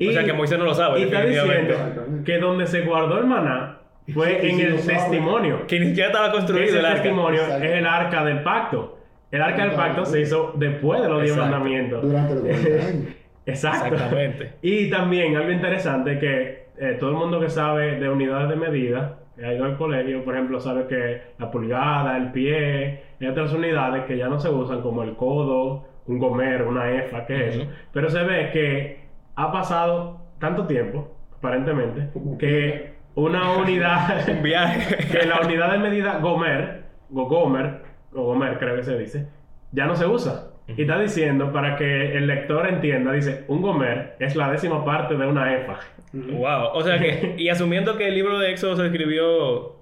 O sea que Moisés no lo sabe, Y está definitivamente. diciendo Exactamente. que donde se guardó el maná fue en si el sabe. testimonio. Que ni siquiera estaba construido Ese el arca. testimonio Exacto. es el arca del pacto. El arca del pacto se hizo después de los 10 Exacto. mandamientos. Durante los 40 años. Exacto. Exactamente. Y también algo interesante que eh, todo el mundo que sabe de unidades de medida, que ha ido al colegio, por ejemplo, sabe que la pulgada, el pie, hay otras unidades que ya no se usan como el codo, un gomer, una efa, que es eso. Pero se ve que ha pasado tanto tiempo, aparentemente, que una unidad, Un viaje. que la unidad de medida gomer, o gomer, o gomer creo que se dice, ya no se usa. Y está diciendo, para que el lector entienda, dice, un gomer es la décima parte de una efa. Wow. O sea que, y asumiendo que el libro de Éxodo se escribió,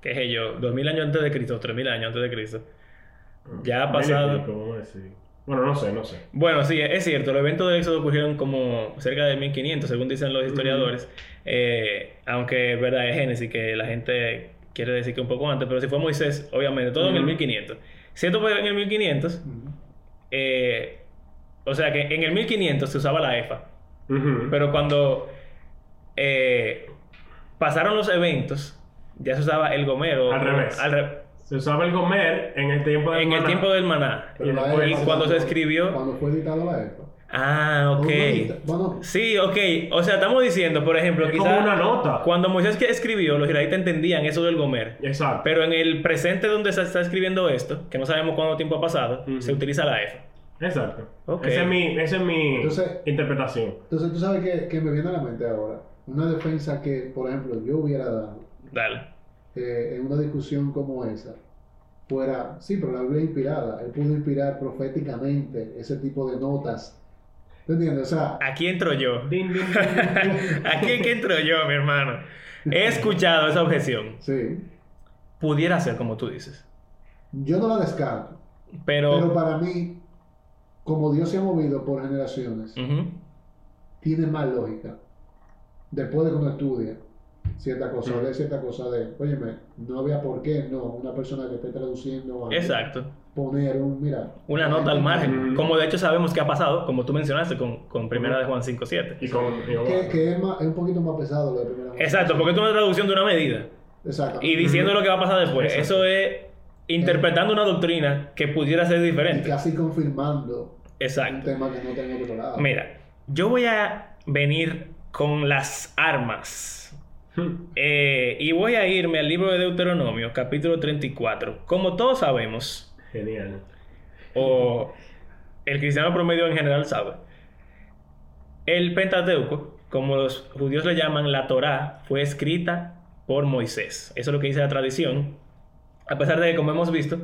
qué sé yo, dos mil años antes de Cristo, tres mil años antes de Cristo. Ya ha pasado. pico. Bueno, no sé, no sé. Bueno, sí, es cierto, los eventos de Éxodo ocurrieron como cerca de 1500, según dicen los historiadores. Eh, aunque es verdad, es Génesis, que la gente quiere decir que un poco antes, pero si fue Moisés, obviamente, todo en el Ujú. 1500. Si esto fue en el 1500, Ujú. Eh, o sea que en el 1500 se usaba la EFA. Pero cuando eh, pasaron los eventos, ya se usaba el gomero. Al revés. al re- Se usaba el gomer en el tiempo del en el maná. tiempo del maná. Pero después, EPA, cuando se escribió- Cuando fue editado la EPA. Ah, ok. Bueno, Sí, ok. O sea, estamos diciendo, por ejemplo, Es quizá como una nota. cuando Moisés que escribió, los israelitas entendían eso del Gomer. Exacto. Pero en el presente donde se está escribiendo esto, que no sabemos cuánto tiempo ha pasado, Ujú. se utiliza la F. Exacto. Ok. Esa es mi, esa es mi Entonces- interpretación. entonces tú sabes que, que me viene a la mente ahora. Una defensa que, por ejemplo, yo hubiera dado Dale. eh, en una discusión como esa fuera, sí, pero la Biblia inspirada. Él pudo inspirar proféticamente ese tipo de notas. ¿Tú entiendes? O sea, Aquí entro yo. Din, din, din. Aquí que entro yo, mi hermano. He escuchado esa objeción. sí, Pudiera ser como tú dices. yo no la descarto. Pero. Pero para mí, como Dios se ha movido por generaciones, Ujú. tiene más lógica. Después de que uno estudia cierta cosa, Mm. de cierta cosa de, óyeme, no había por qué, no, una persona que esté traduciendo a Exacto. Poner un, mira, Una nota al margen. Mm. Como de hecho sabemos que ha pasado, como tú mencionaste con, con Primera de Juan 5.7. Y con. y- que, que es, más, es un poquito más pesado lo de primera vez. Exacto, porque es una traducción de una medida. Exacto. Y diciendo lo que va a pasar después. Exacto. Eso es interpretando una doctrina que pudiera ser Y diferente. casi confirmando un Exacto. tema que no tengo preparado. Mira, yo voy a venir con las armas. Eh, y voy a irme al libro de Deuteronomio, capítulo 34. Como todos sabemos, Genial. o el cristiano promedio en general sabe, el Pentateuco, como los judíos le llaman, la Torá, fue escrita por Moisés. Eso es lo que dice la tradición. A pesar de que, como hemos visto,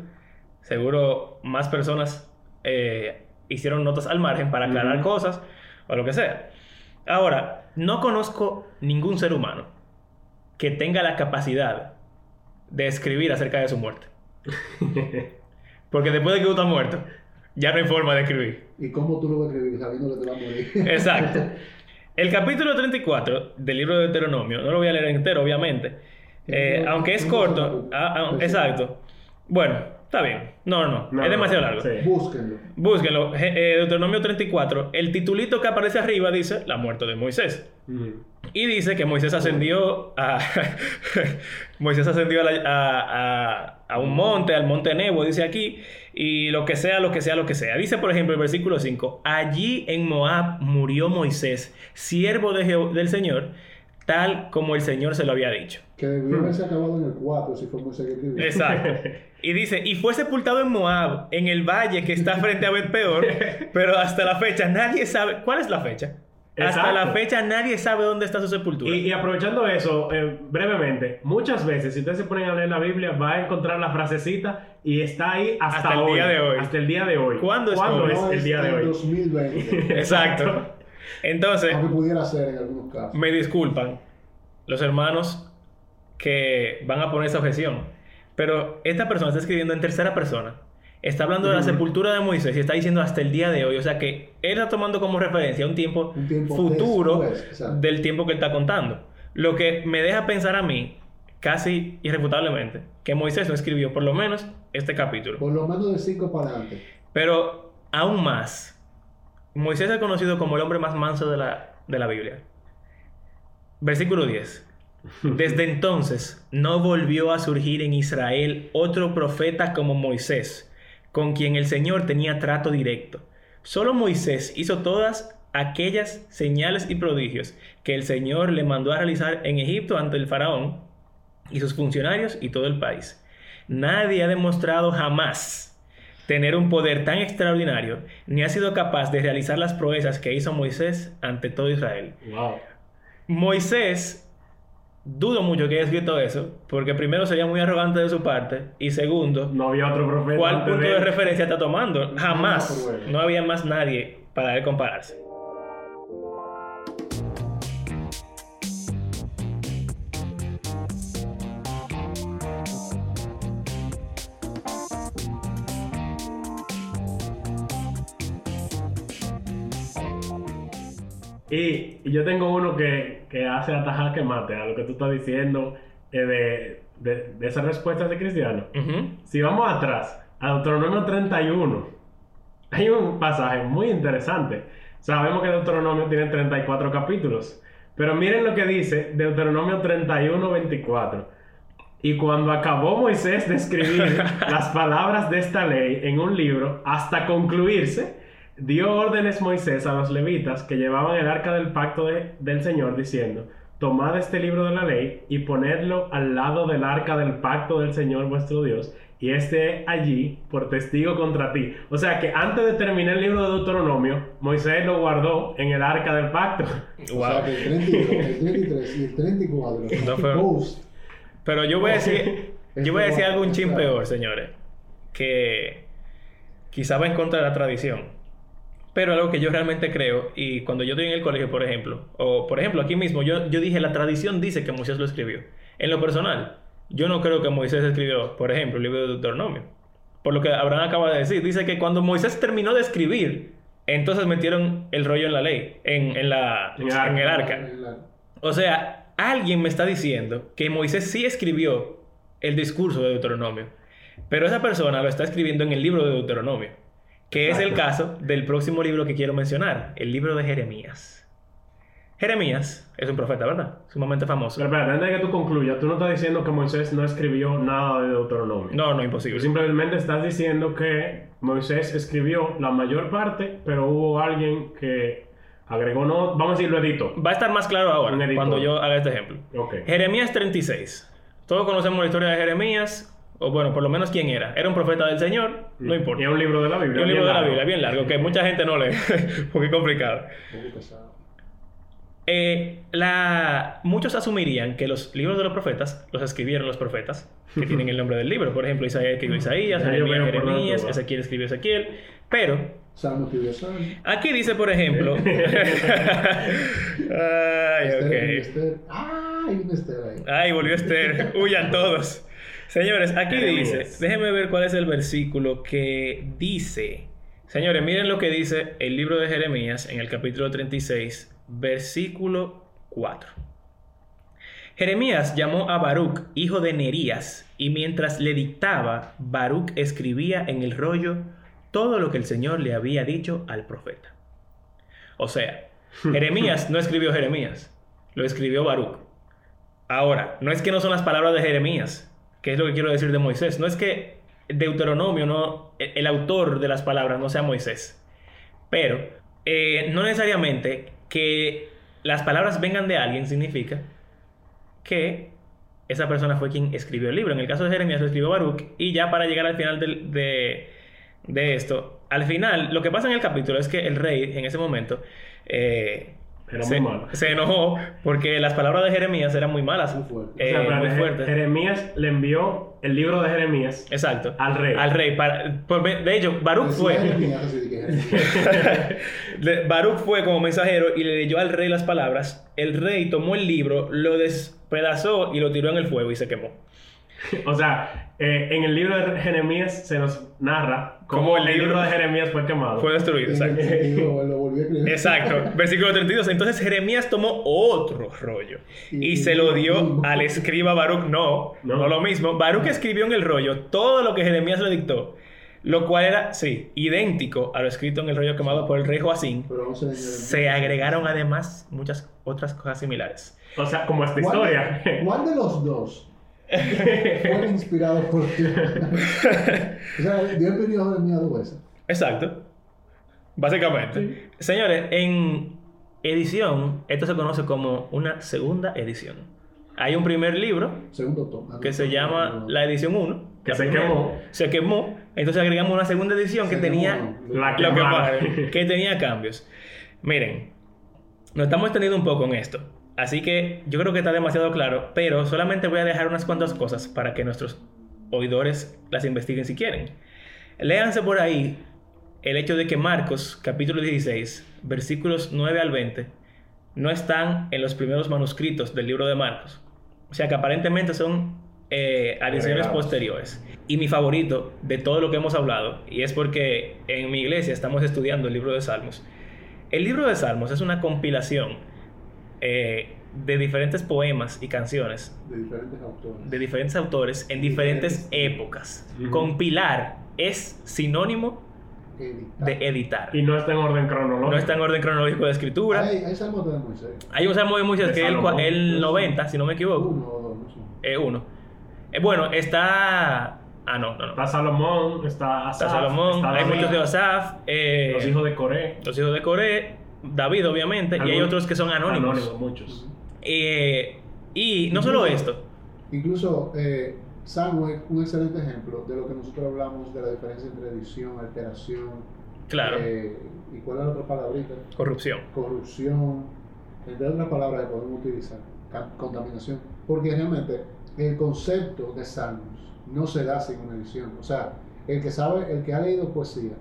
seguro más personas eh, hicieron notas al margen para aclarar Ujú. cosas o lo que sea. Ahora, no conozco ningún ser humano que tenga la capacidad de escribir acerca de su muerte. Porque después de que tú estás muerto, ya no hay forma de escribir. ¿Y cómo tú lo vas a escribir sabiendo que te va a morir? Exacto. El capítulo 34 del libro de Deuteronomio, no lo voy a leer entero, obviamente. Eh, No, aunque es corto, ah, ah, exacto. Bueno, está bien. No, no, no. No, es demasiado largo. sí. Búsquenlo. Búsquenlo. Eh, Deuteronomio 34. El titulito que aparece arriba dice la muerte de Moisés. Ujú. Y dice que Moisés ascendió a. Moisés ascendió a, la- a- a- a un monte, al monte Nebo, dice aquí, y lo que sea, lo que sea, lo que sea. Dice, por ejemplo, el versículo 5: Allí en Moab murió Moisés, siervo de del Señor, tal como el Señor se lo había dicho. Que debió haberse acabado en el 4 si fue. Exacto. Y dice, y fue sepultado en Moab, en el valle que está frente a Bet Peor, pero hasta la fecha nadie sabe. ¿Cuál es la fecha? Hasta la fecha nadie sabe dónde está su sepultura. Y, y aprovechando eso, eh, brevemente, muchas veces, si ustedes se ponen a leer la Biblia, va a encontrar la frasecita y está ahí hasta, Hasta el hoy, día de hoy. Hasta el día de hoy. ¿Cuándo es el día de hoy? 2020. Exacto. Entonces, aunque pudiera ser en algunos casos. me disculpan los hermanos que van a poner esa objeción, pero esta persona está escribiendo en tercera persona. Está hablando de la sepultura de Moisés y está diciendo hasta el día de hoy. O sea que él está tomando como referencia un tiempo, Un tiempo futuro después, del tiempo que él está contando. Lo que me deja pensar a mí, casi irrefutablemente, que Moisés no escribió por lo menos este capítulo. Por lo menos de 5 para adelante. Pero aún más, Moisés es conocido como el hombre más manso de la, de la Biblia. Versículo 10. Desde entonces no volvió a surgir en Israel otro profeta como Moisés, con quien el Señor tenía trato directo. Solo Moisés hizo todas aquellas señales y prodigios que el Señor le mandó a realizar en Egipto ante el faraón y sus funcionarios y todo el país. Nadie ha demostrado jamás tener un poder tan extraordinario, ni ha sido capaz de realizar las proezas que hizo Moisés ante todo Israel. Wow. Moisés, dudo mucho que haya escrito eso, porque primero sería muy arrogante de su parte, y segundo, No había otro profeta. ¿cuál punto de referencia está tomando? Jamás. No. No había más nadie para él compararse. Y, y yo tengo uno que, que hace atajar que mate a lo que tú estás diciendo eh, de, de, de esas respuestas de cristiano. Si vamos atrás, a Deuteronomio 31, hay un pasaje muy interesante. Sabemos que Deuteronomio tiene 34 capítulos, pero miren lo que dice Deuteronomio 31, 24. Y cuando acabó Moisés de escribir las palabras de esta ley en un libro, hasta concluirse, dio órdenes Moisés a los levitas que llevaban el arca del pacto de- del Señor, diciendo, tomad este libro de la ley y ponedlo al lado del arca del pacto del Señor vuestro Dios, y esté allí por testigo contra ti. O sea que antes de terminar el libro de Deuteronomio, Moisés lo guardó en el arca del pacto. O Wow. sea que el 32, el 33 y el 34. No fue- Post, Pero yo voy a decir, yo voy a decir algo un chin peor, señores. Que quizá va en contra de la tradición. Pero algo que yo realmente creo, y cuando yo estoy en el colegio, por ejemplo, o por ejemplo aquí mismo, yo, yo dije, la tradición dice que Moisés lo escribió. En lo personal, yo no creo que Moisés escribió, por ejemplo, el libro de Deuteronomio. Por lo que Abraham acaba de decir, dice que cuando Moisés terminó de escribir, entonces metieron el rollo en la ley, en, en la, En el arca. en el arca. O sea, alguien me está diciendo que Moisés sí escribió el discurso de Deuteronomio, pero esa persona lo está escribiendo en el libro de Deuteronomio, que es el caso del próximo libro que quiero mencionar, el libro de Jeremías. Jeremías es un profeta, ¿verdad? Sumamente famoso. Pero espera, antes de que tú concluyas, tú no estás diciendo que Moisés no escribió nada de Deuteronomio. No, no, Tú imposible. simplemente estás diciendo que Moisés escribió la mayor parte, pero hubo alguien que agregó no, vamos a decir, lo editó. Va a estar más claro ahora cuando yo haga este ejemplo. Ok. Jeremías 36. Todos conocemos la historia de Jeremías, o bueno, por lo menos quién era. Era un profeta del Señor, no importa. Y es un libro de la Biblia. Y un bien libro de la largo. Biblia, bien largo, que mucha gente no lee, porque es complicado. Un poco pesado. Eh, la... Muchos asumirían que los libros de los profetas los escribieron los profetas, que tienen el nombre del libro. Por ejemplo, Isaías escribió Isaías, Jeremías, Jeremías. Ezequiel escribió Ezequiel. Pero aquí dice, por ejemplo... Ay, ok. Ah, hay un Esther ahí. Ay, volvió Esther. Huyan todos. Señores, aquí dice, déjenme ver cuál es el versículo que dice. Señores, miren lo que dice el libro de Jeremías en el capítulo 36, versículo 4. Jeremías llamó a Baruch, hijo de Nerías, y mientras le dictaba, Baruch escribía en el rollo todo lo que el Señor le había dicho al profeta. O sea, Jeremías no escribió Jeremías, lo escribió Baruch. Ahora, no es que no son las palabras de Jeremías, que es lo que quiero decir de Moisés. No es que Deuteronomio, no, el el autor de las palabras no sea Moisés. Pero eh, no necesariamente que las palabras vengan de alguien significa que esa persona fue quien escribió el libro. En el caso de Jeremías lo escribió Baruch. Y ya para llegar al final de, de esto, al final, lo que pasa en el capítulo es que el rey en ese momento eh, Era se, muy malo. se enojó porque las palabras de Jeremías eran muy malas, Muy fuerte. O eh, sea, espérate, muy fuertes. Jeremías le envió el libro de Jeremías Exacto. al rey. Al rey. para- por- de hecho, Baruch fue. Baruch fue como mensajero y le leyó al rey las palabras. El rey tomó el libro, lo despedazó y lo tiró en el fuego y se quemó. O sea, eh, en el libro de Jeremías se nos narra cómo Cómo el libro de Jeremías fue quemado. Fue destruido, exacto. Exacto, versículo 32. Entonces Jeremías tomó otro rollo y se lo dio al escriba Baruch. No, no, No. lo mismo. Baruch escribió en el rollo todo lo que Jeremías le dictó, lo cual era, sí, idéntico a lo escrito en el rollo quemado por el rey Joacín. Se agregaron además muchas otras cosas similares. O sea, como esta ¿Cuál- historia. ¿Cuál de los dos fue inspirado por ti? o sea, dio el periodo de miedo dos veces. Exacto. Básicamente. Señores, en edición, esto se conoce como una segunda edición. Hay un primer libro Segundo tomo. que se llama la edición 1. Que se primera. quemó. Se quemó. Entonces agregamos una segunda edición que tenía, La lo que que tenía cambios. Miren, nos estamos extendiendo un poco en esto. Así que yo creo que está demasiado claro, pero solamente voy a dejar unas cuantas cosas para que nuestros oidores las investiguen si quieren. Léanse por ahí el hecho de que Marcos, capítulo 16, versículos 9 al 20, no están en los primeros manuscritos del libro de Marcos. O sea que aparentemente son eh, adiciones posteriores. Y mi favorito de todo lo que hemos hablado, y es porque en mi iglesia estamos estudiando el libro de Salmos. El libro de Salmos es una compilación eh, de diferentes poemas y canciones De diferentes autores. de diferentes autores en diferentes épocas. Ujú. Compilar es sinónimo Editar. de editar. Y no está en orden cronológico. No está en orden cronológico de escritura. Hay, hay salmos de Moisés. Hay un salmo de Moisés De que es el, el 90, si no me equivoco. Uno o dos, no sé. Es uno. Eh, bueno, está. Ah, no, no, no. Está Salomón, está Asaf, Está Salomón, está hay muchos de Asaf, eh, los hijos de Coré. los hijos de Coré, David, obviamente, y hay otros que son anónimos. Anónimos, muchos. Eh, y no solo esto, Incluso eh, Salmo es un excelente ejemplo de lo que nosotros hablamos de la diferencia entre edición, alteración. claro, eh, ¿Y cuál es la otra palabrita? corrupción. Corrupción. Entre otras palabras que podemos utilizar. Contaminación. Porque realmente el concepto de salmos no se da sin una edición. O sea, el que sabe, el que ha leído poesía,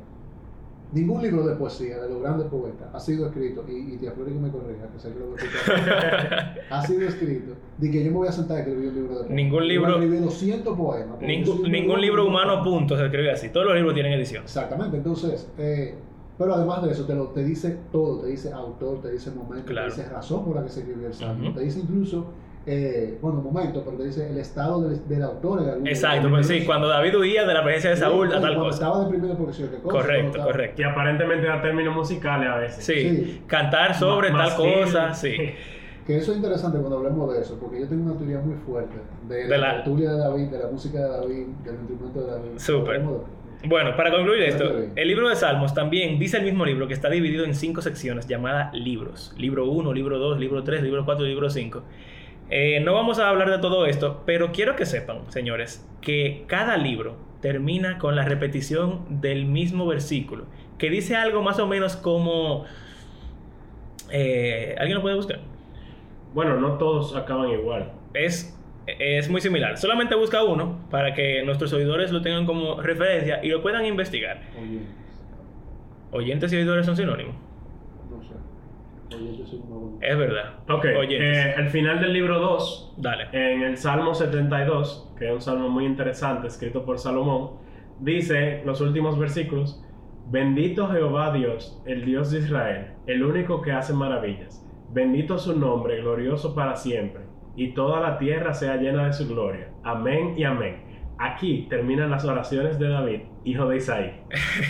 ningún libro de poesía de los grandes poetas ha sido escrito, y, y te que me corrija, que sé que lo voy a ha sido escrito, de que yo me voy a sentar a escribir un libro de poemas. Ningún libro- escribir 200 poemas. Ningún, un ningún libro humano, punto, se escribe así. Todos los libros tienen edición. Exactamente, entonces, eh, pero además de eso, te, lo, te dice todo, te dice autor, te dice momento, Claro. te dice razón por la que se escribió el salmo, te dice incluso eh, bueno, un momento, pero dice el estado del, del autor en algún Exacto, pues sí, cuando David huía de la presencia de Saúl a tal cosa. estaba deprimido sí, qué cosa. Correcto, correcto. Que aparentemente da términos musicales a veces. Sí, Sí. cantar sobre Más tal que- cosa, sí. Que eso es interesante cuando hablemos de eso, porque yo tengo una teoría muy fuerte de, De la, la- tertulia de David, de la música de David, del instrumento de David. Súper. Bueno, para concluir esto, el libro de Salmos también dice el mismo libro que está dividido en cinco secciones llamadas libros. Libro 1, libro 2, libro 3, libro 4 y libro 5. Eh, no vamos a hablar de todo esto, pero quiero que sepan, señores, que cada libro termina con la repetición del mismo versículo, que dice algo más o menos como... eh, ¿Alguien lo puede buscar? Bueno, no todos acaban igual. es, es muy similar. Solamente busca uno para que nuestros oidores lo tengan como referencia y lo puedan investigar. Oye, Oyentes y oidores son sinónimos. no sé. Oye, yo soy una buena- Es verdad. Ok, eh, el final del libro 2, Dale. en el Salmo 72, que es un salmo muy interesante, escrito por Salomón, dice los últimos versículos, bendito Jehová Dios, el Dios de Israel, el único que hace maravillas. Bendito su nombre, glorioso para siempre, y toda la tierra sea llena de su gloria. Amén y amén. Aquí terminan las oraciones de David, hijo de Isaí.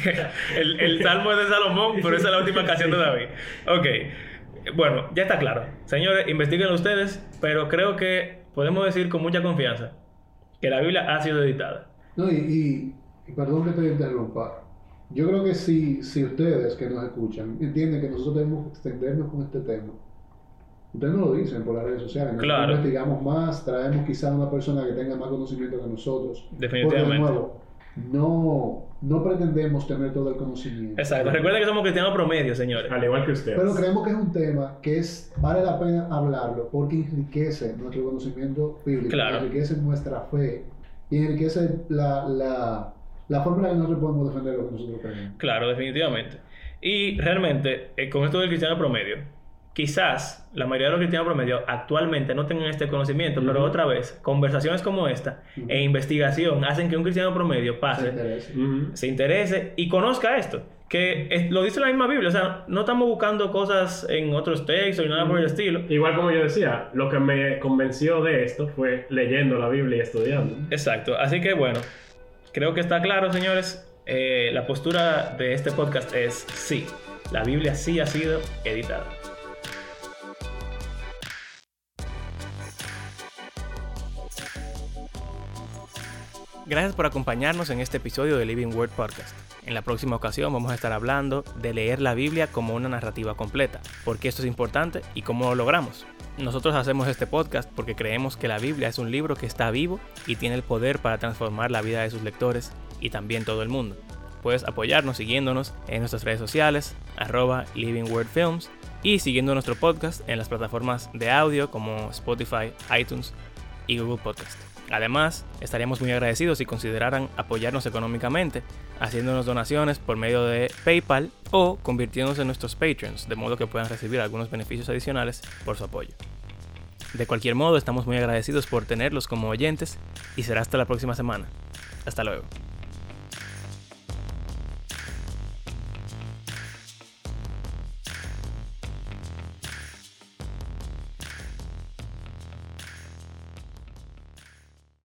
el, el salmo es de Salomón, pero esa es la última canción de David. Ok. Bueno, ya está claro. Señores, investiguen ustedes, pero creo que podemos decir con mucha confianza que la Biblia ha sido editada. No, y, y- y perdón que te interrumpa. Yo creo que si, si ustedes que nos escuchan entienden que nosotros debemos extendernos con este tema, ustedes no lo dicen por las redes sociales. Nosotros Claro. investigamos más, traemos quizá a una persona que tenga más conocimiento que nosotros. Porque de Definitivamente. nuevo, no, no pretendemos tener todo el conocimiento. Exacto. Recuerden que somos cristianos promedio, señores. Al igual que ustedes. Pero creemos que es un tema que es, vale la pena hablarlo porque enriquece nuestro conocimiento bíblico, Claro. enriquece nuestra fe y enriquece la, la, la forma en la que nosotros podemos defender lo que nosotros creemos. Claro, definitivamente. Y realmente, eh, con esto del cristiano promedio, quizás la mayoría de los cristianos promedio actualmente no tengan este conocimiento, pero otra vez, conversaciones como esta Ujú. e investigación hacen que un cristiano promedio Se pase, se interese y conozca esto. Que es- lo dice la misma Biblia, o sea, no estamos buscando cosas en otros textos y nada por el estilo. Igual como yo decía, lo que me convenció de esto fue leyendo la Biblia y estudiando. Exacto, así que bueno, creo que está claro, señores. Eh, la postura de este podcast es sí, la Biblia sí ha sido editada. Gracias por acompañarnos en este episodio de Living Word Podcast. En la próxima ocasión vamos a estar hablando de leer la Biblia como una narrativa completa, por qué esto es importante y cómo lo logramos. Nosotros hacemos este podcast porque creemos que la Biblia es un libro que está vivo y tiene el poder para transformar la vida de sus lectores y también todo el mundo. Puedes apoyarnos siguiéndonos en nuestras redes sociales, arroba Living Word Films, y siguiendo nuestro podcast en las plataformas de audio como Spotify, iTunes y Google Podcast. Además, estaríamos muy agradecidos si consideraran apoyarnos económicamente, haciéndonos donaciones por medio de PayPal o convirtiéndose en nuestros Patreons, de modo que puedan recibir algunos beneficios adicionales por su apoyo. De cualquier modo, estamos muy agradecidos por tenerlos como oyentes y será hasta la próxima semana. Hasta luego.